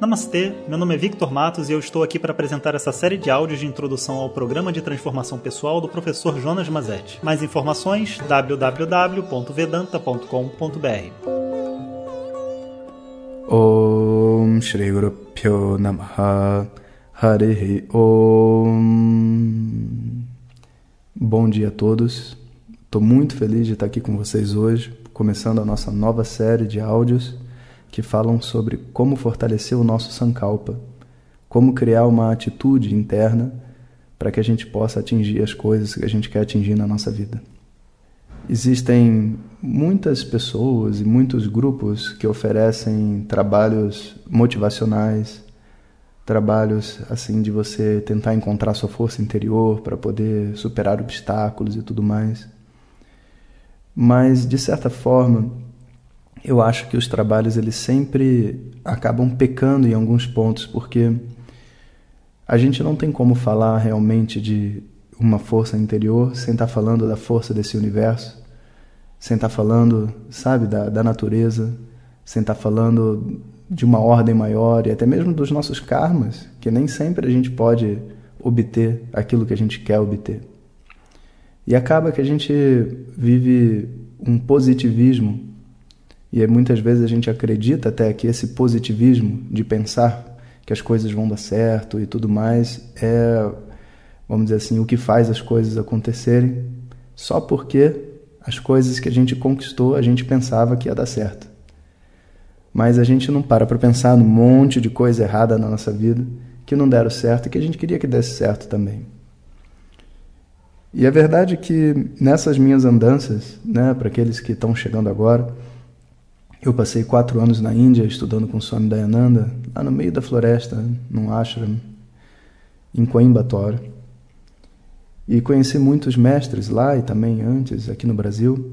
Namastê, meu nome é Victor Matos e eu estou aqui para apresentar essa série de áudios de introdução ao programa de transformação pessoal do professor Jonas Mazetti. Mais informações www.vedanta.com.br. Om Shri Guru Pyo Namaha Harihi Om Bom dia a todos. Estou muito feliz de estar aqui com vocês hoje, começando a nossa nova série de áudios que falam sobre como fortalecer o nosso Sankalpa, como criar uma atitude interna para que a gente possa atingir as coisas que a gente quer atingir na nossa vida. Existem muitas pessoas e muitos grupos que oferecem trabalhos motivacionais, trabalhos assim de você tentar encontrar sua força interior para poder superar obstáculos e tudo mais. Mas de certa forma, eu acho que os trabalhos eles sempre acabam pecando em alguns pontos, porque a gente não tem como falar realmente de uma força interior sem estar tá falando da força desse universo, sem estar tá falando, sabe, da, da natureza, sem estar tá falando de uma ordem maior e até mesmo dos nossos karmas, que nem sempre a gente pode obter aquilo que a gente quer obter. E acaba que a gente vive um positivismo e muitas vezes a gente acredita até que esse positivismo de pensar que as coisas vão dar certo e tudo mais é, vamos dizer assim, o que faz as coisas acontecerem só porque as coisas que a gente conquistou a gente pensava que ia dar certo. Mas a gente não para para pensar num monte de coisa errada na nossa vida que não deram certo e que a gente queria que desse certo também. E a verdade é que nessas minhas andanças, né, para aqueles que estão chegando agora, eu passei quatro anos na Índia estudando com Swami Dayananda, lá no meio da floresta, num ashram, em Coimbatore. E conheci muitos mestres lá e também antes, aqui no Brasil.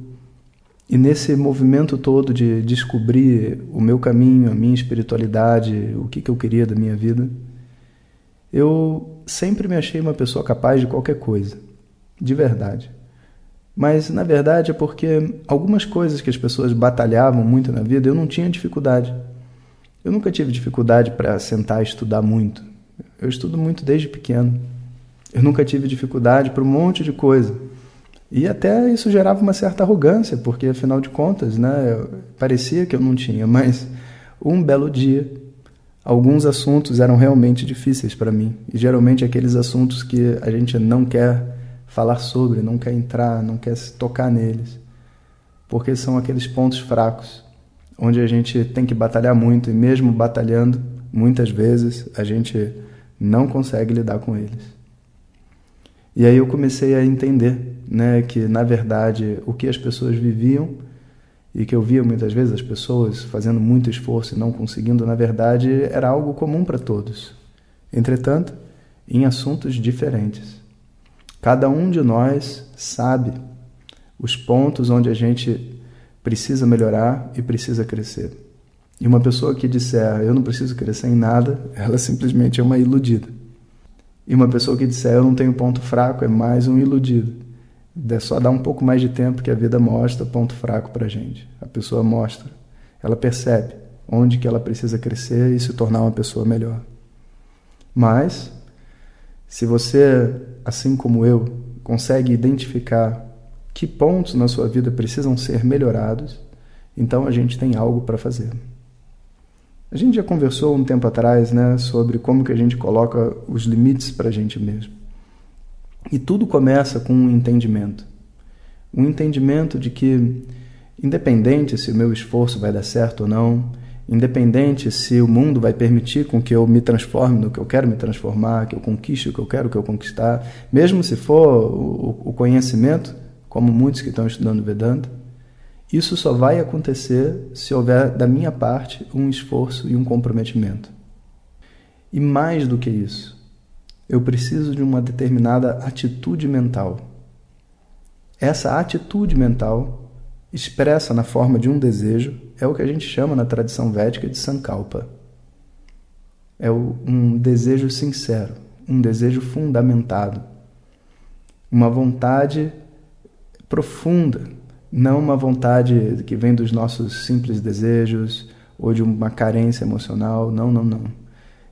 E nesse movimento todo de descobrir o meu caminho, a minha espiritualidade, o que, que eu queria da minha vida, eu sempre me achei uma pessoa capaz de qualquer coisa, de verdade. Mas na verdade é porque algumas coisas que as pessoas batalhavam muito na vida eu não tinha dificuldade. Eu nunca tive dificuldade para sentar e estudar muito. Eu estudo muito desde pequeno. Eu nunca tive dificuldade para um monte de coisa. E até isso gerava uma certa arrogância, porque afinal de contas, né, parecia que eu não tinha, mas um belo dia alguns assuntos eram realmente difíceis para mim. E geralmente aqueles assuntos que a gente não quer falar sobre, não quer entrar, não quer se tocar neles, porque são aqueles pontos fracos onde a gente tem que batalhar muito e mesmo batalhando, muitas vezes a gente não consegue lidar com eles. E aí eu comecei a entender, né, que na verdade o que as pessoas viviam e que eu via muitas vezes as pessoas fazendo muito esforço e não conseguindo, na verdade era algo comum para todos. Entretanto, em assuntos diferentes. Cada um de nós sabe os pontos onde a gente precisa melhorar e precisa crescer. E uma pessoa que disser eu não preciso crescer em nada, ela simplesmente é uma iludida. E uma pessoa que disser eu não tenho ponto fraco é mais um iludido. É só dar um pouco mais de tempo que a vida mostra ponto fraco para gente. A pessoa mostra, ela percebe onde que ela precisa crescer e se tornar uma pessoa melhor. Mas se você, assim como eu, consegue identificar que pontos na sua vida precisam ser melhorados, então a gente tem algo para fazer. A gente já conversou um tempo atrás né, sobre como que a gente coloca os limites para a gente mesmo. E tudo começa com um entendimento. Um entendimento de que, independente se o meu esforço vai dar certo ou não, independente se o mundo vai permitir com que eu me transforme no que eu quero me transformar, que eu conquiste o que eu quero que eu conquistar, mesmo se for o, conhecimento, como muitos que estão estudando Vedanta, isso só vai acontecer se houver da minha parte um esforço e um comprometimento. E mais do que isso, eu preciso de uma determinada atitude mental. Essa atitude mental expressa na forma de um desejo, é o que a gente chama na tradição védica de sankalpa. É um desejo sincero, um desejo fundamentado, uma vontade profunda, não uma vontade que vem dos nossos simples desejos ou de uma carência emocional. Não, não, não.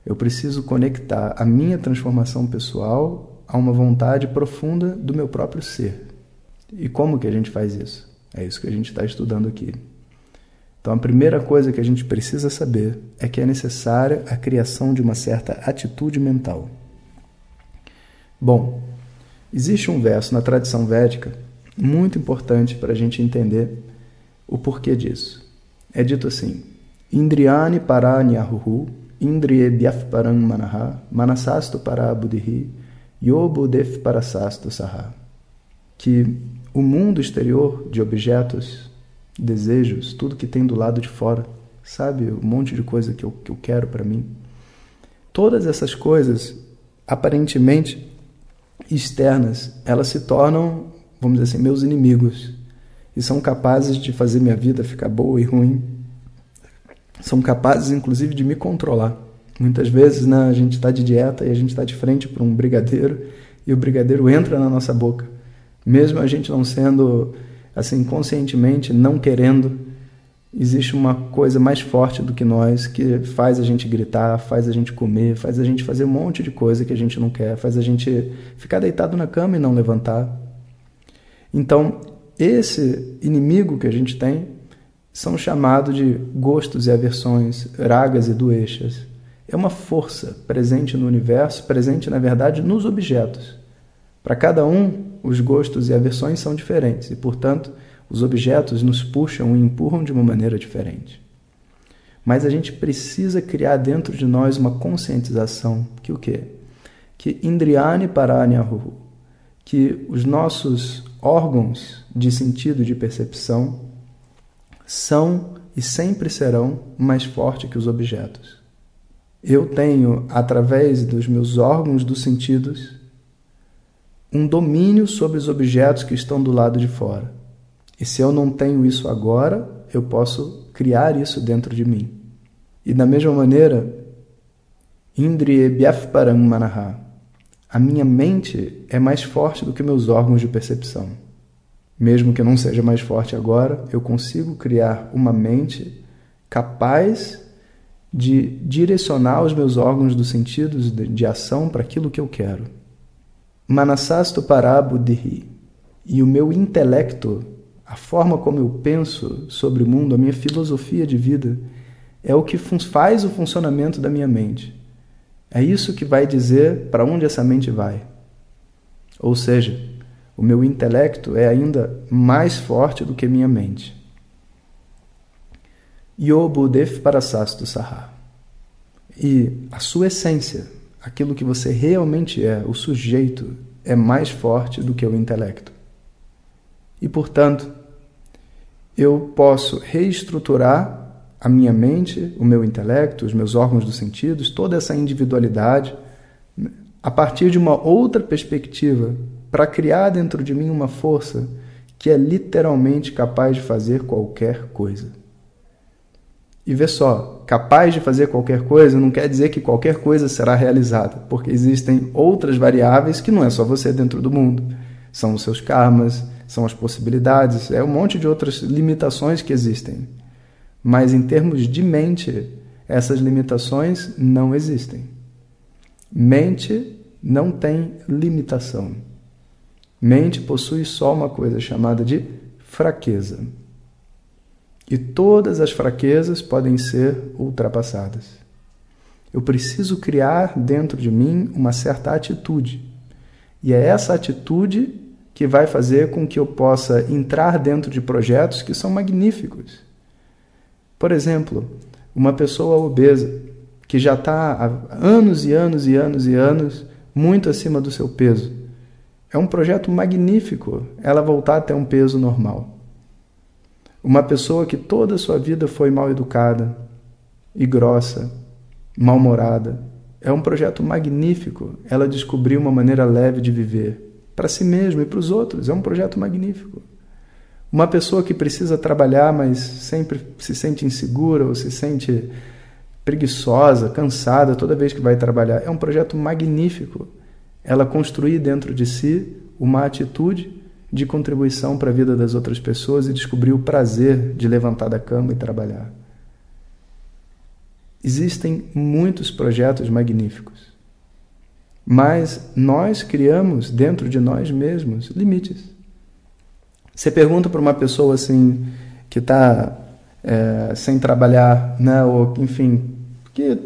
Eu preciso conectar a minha transformação pessoal a uma vontade profunda do meu próprio ser. E como que a gente faz isso? É isso que a gente está estudando aqui. Então, a primeira coisa que a gente precisa saber é que é necessária a criação de uma certa atitude mental. Bom, existe um verso na tradição védica muito importante para a gente entender o porquê disso. É dito assim: Indriyani paranyahuhu, indriyebhyaf param manaha, manasastu para buddhi, yobudef parasastu saha. Que o mundo exterior de objetos, desejos, tudo que tem do lado de fora, sabe? Um monte de coisa que eu, que eu quero para mim. Todas essas coisas, aparentemente externas, elas se tornam, vamos dizer assim, meus inimigos e são capazes de fazer minha vida ficar boa e ruim. São capazes, inclusive, de me controlar. Muitas vezes né, a gente está de dieta e a gente está de frente para um brigadeiro e o brigadeiro entra na nossa boca. Mesmo a gente não sendo, assim, conscientemente, não querendo, existe uma coisa mais forte do que nós que faz a gente gritar, faz a gente comer, faz a gente fazer um monte de coisa que a gente não quer, faz a gente ficar deitado na cama e não levantar. Então, esse inimigo que a gente tem são chamados de gostos e aversões, ragas e doeixas. É uma força presente no universo, presente, na verdade, nos objetos. Para cada um, os gostos e aversões são diferentes e, portanto, os objetos nos puxam e empurram de uma maneira diferente. Mas a gente precisa criar dentro de nós uma conscientização que o quê? Que Indriyani Paranyahu, que os nossos órgãos de sentido de percepção são e sempre serão mais fortes que os objetos. Eu tenho, através dos meus órgãos dos sentidos, um domínio sobre os objetos que estão do lado de fora. E se eu não tenho isso agora, eu posso criar isso dentro de mim. E da mesma maneira, Indriye Byafparam Manaha, a minha mente é mais forte do que meus órgãos de percepção. Mesmo que eu não seja mais forte agora, eu consigo criar uma mente capaz de direcionar os meus órgãos dos sentidos de, de ação para aquilo que eu quero. Manasasto parabuddhi. E o meu intelecto, a forma como eu penso sobre o mundo, a minha filosofia de vida, é o que faz o funcionamento da minha mente. É isso que vai dizer para onde essa mente vai. Ou seja, o meu intelecto é ainda mais forte do que minha mente. Yobudef parasastu saha. E a sua essência, aquilo que você realmente é, o sujeito, é mais forte do que o intelecto. E, portanto, eu posso reestruturar a minha mente, o meu intelecto, os meus órgãos dos sentidos, toda essa individualidade, a partir de uma outra perspectiva, para criar dentro de mim uma força que é literalmente capaz de fazer qualquer coisa. E vê só, capaz de fazer qualquer coisa não quer dizer que qualquer coisa será realizada, porque existem outras variáveis que não é só você dentro do mundo. São os seus karmas, são as possibilidades, é um monte de outras limitações que existem. Mas em termos de mente, essas limitações não existem. Mente não tem limitação. Mente possui só uma coisa chamada de fraqueza. E todas as fraquezas podem ser ultrapassadas. Eu preciso criar dentro de mim uma certa atitude. E é essa atitude que vai fazer com que eu possa entrar dentro de projetos que são magníficos por exemplo, uma pessoa obesa que já está há anos e anos e anos e anos muito acima do seu peso. É um projeto magnífico ela voltar a ter um peso normal. Uma pessoa que toda a sua vida foi mal educada e grossa, mal-humorada. É um projeto magnífico ela descobrir uma maneira leve de viver para si mesma e para os outros. É um projeto magnífico. Uma pessoa que precisa trabalhar, mas sempre se sente insegura ou se sente preguiçosa, cansada toda vez que vai trabalhar. É um projeto magnífico. Ela construir dentro de si uma atitude de contribuição para a vida das outras pessoas e descobrir o prazer de levantar da cama e trabalhar. Existem muitos projetos magníficos, mas nós criamos dentro de nós mesmos limites. Você pergunta para uma pessoa assim que está é, sem trabalhar, né, ou enfim, que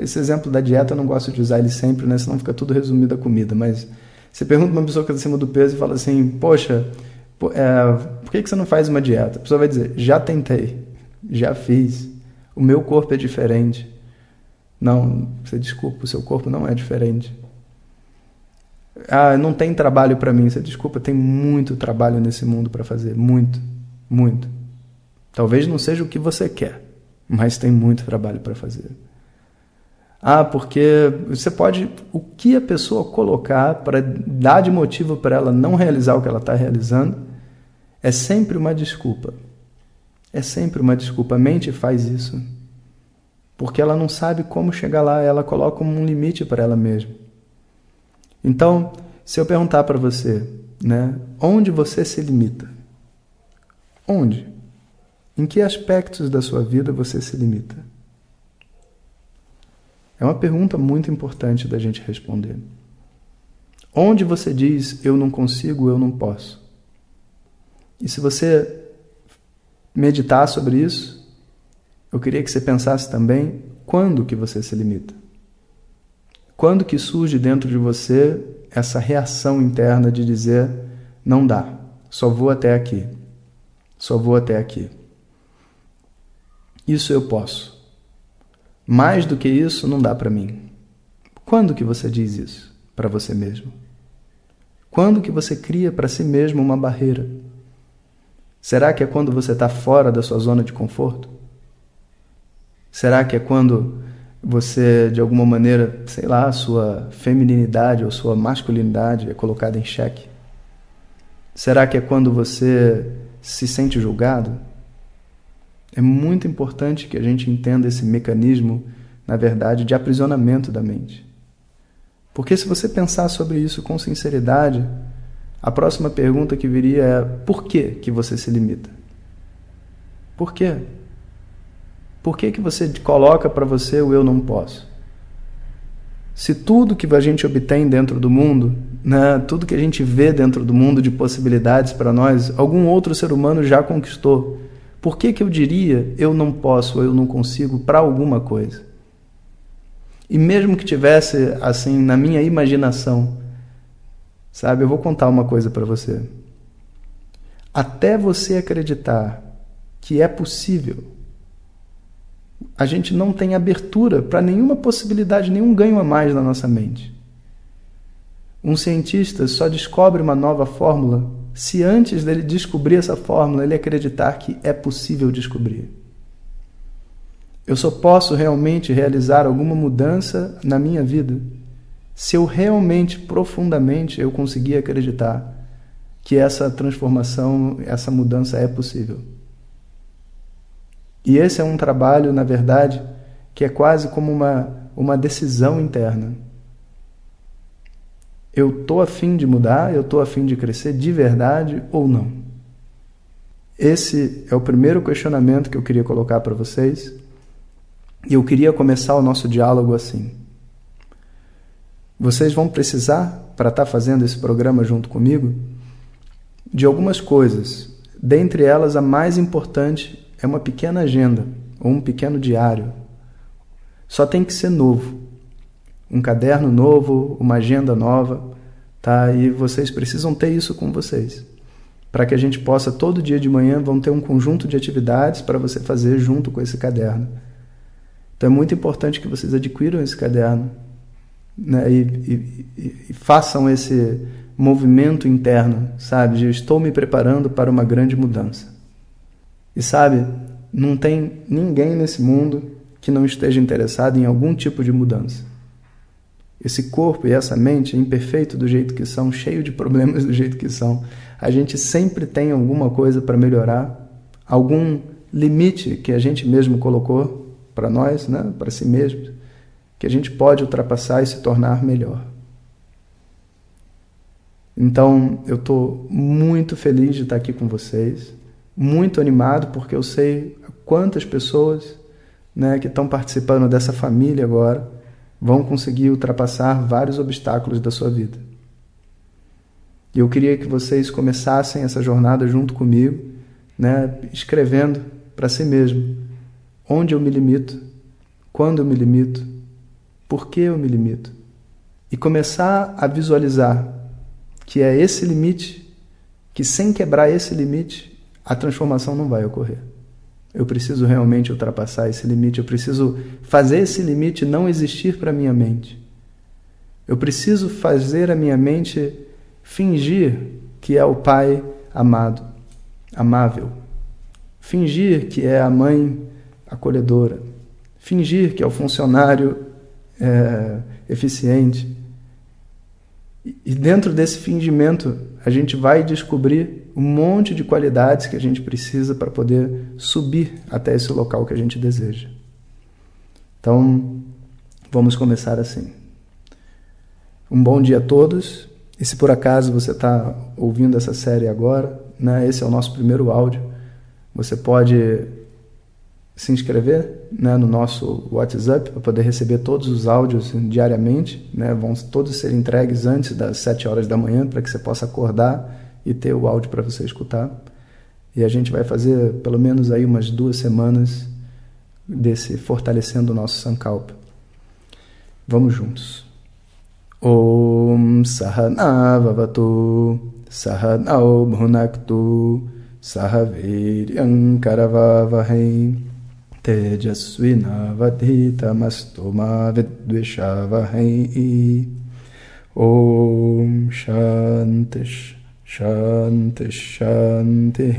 esse exemplo da dieta eu não gosto de usar ele sempre, né, senão fica tudo resumido a comida, mas você pergunta uma pessoa que está acima do peso e fala assim, poxa, é, por que, que você não faz uma dieta? A pessoa vai dizer, já tentei, já fiz, o meu corpo é diferente. Não, você desculpa, o seu corpo não é diferente. Ah, não tem trabalho para mim. Você desculpa, tem muito trabalho nesse mundo para fazer, muito, muito. Talvez não seja o que você quer, mas tem muito trabalho para fazer. Ah, porque você pode. O que a pessoa colocar para dar de motivo para ela não realizar o que ela está realizando é sempre uma desculpa. É sempre uma desculpa. A mente faz isso. Porque ela não sabe como chegar lá, ela coloca um limite para ela mesma. Então, se eu perguntar para você, né, onde você se limita? Onde? Em que aspectos da sua vida você se limita? É uma pergunta muito importante da gente responder. Onde você diz eu não consigo, eu não posso? E se você meditar sobre isso, eu queria que você pensasse também quando que você se limita. Quando que surge dentro de você essa reação interna de dizer não dá, só vou até aqui. Só vou até aqui. Isso eu posso. Mais do que isso não dá para mim. Quando que você diz isso para você mesmo? Quando que você cria para si mesmo uma barreira? Será que é quando você está fora da sua zona de conforto? Será que é quando você, de alguma maneira, sei lá, sua feminilidade ou sua masculinidade é colocada em xeque? Será que é quando você se sente julgado? É muito importante que a gente entenda esse mecanismo, na verdade, de aprisionamento da mente. Porque se você pensar sobre isso com sinceridade, a próxima pergunta que viria é: por que, que você se limita? Por quê? Por que, que você coloca para você o eu não posso? Se tudo que a gente obtém dentro do mundo, né, tudo que a gente vê dentro do mundo de possibilidades para nós, algum outro ser humano já conquistou, por que, que eu diria eu não posso ou eu não consigo para alguma coisa? E mesmo que tivesse assim na minha imaginação, sabe, eu vou contar uma coisa para você. Até você acreditar que é possível a gente não tem abertura para nenhuma possibilidade, nenhum ganho a mais na nossa mente. Um cientista só descobre uma nova fórmula se antes dele descobrir essa fórmula ele acreditar que é possível descobrir. Eu só posso realmente realizar alguma mudança na minha vida se eu realmente, profundamente, eu conseguir acreditar que essa transformação, essa mudança é possível. E esse é um trabalho, na verdade, que é quase como uma, uma decisão interna. Eu estou afim de mudar, eu estou afim de crescer de verdade ou não? Esse é o primeiro questionamento que eu queria colocar para vocês. E eu queria começar o nosso diálogo assim. Vocês vão precisar, para estar tá fazendo esse programa junto comigo, de algumas coisas. Dentre elas, a mais importante é uma pequena agenda ou um pequeno diário. Só tem que ser novo. Um caderno novo, uma agenda nova, tá? E vocês precisam ter isso com vocês. Para que a gente possa todo dia de manhã vão ter um conjunto de atividades para você fazer junto com esse caderno. Então é muito importante que vocês adquiram esse caderno né? e, e, e façam esse movimento interno, sabe? De estou me preparando para uma grande mudança. E sabe, não tem ninguém nesse mundo que não esteja interessado em algum tipo de mudança. Esse corpo e essa mente, imperfeito do jeito que são, cheio de problemas do jeito que são, a gente sempre tem alguma coisa para melhorar, algum limite que a gente mesmo colocou para nós, né, para si mesmo, que a gente pode ultrapassar e se tornar melhor. Então, eu estou muito feliz de estar aqui com vocês muito animado porque eu sei quantas pessoas né, que estão participando dessa família agora vão conseguir ultrapassar vários obstáculos da sua vida. E eu queria que vocês começassem essa jornada junto comigo, né, escrevendo para si mesmo onde eu me limito, quando eu me limito, por que eu me limito. E começar a visualizar que é esse limite, que sem quebrar esse limite, a transformação não vai ocorrer. Eu preciso realmente ultrapassar esse limite, eu preciso fazer esse limite não existir para minha mente. Eu preciso fazer a minha mente fingir que é o pai amado, amável. Fingir que é a mãe acolhedora. Fingir que é o funcionário é, eficiente. E dentro desse fingimento, a gente vai descobrir um monte de qualidades que a gente precisa para poder subir até esse local que a gente deseja. Então, vamos começar assim. Um bom dia a todos. E se por acaso você está ouvindo essa série agora, né, esse é o nosso primeiro áudio, você pode se inscrever né, no nosso WhatsApp para poder receber todos os áudios diariamente. Né, vão todos ser entregues antes das 7 horas da manhã para que você possa acordar e ter o áudio para você escutar. E a gente vai fazer pelo menos aí umas duas semanas desse fortalecendo o nosso Sankalpa. Vamos juntos. Om Sahana Vavatu Sahanao Bhunaktu Sahaviryam तेजस्विनावधीतमस्तु मा विद्विषावहै। ॐ शान्ति शान्तिः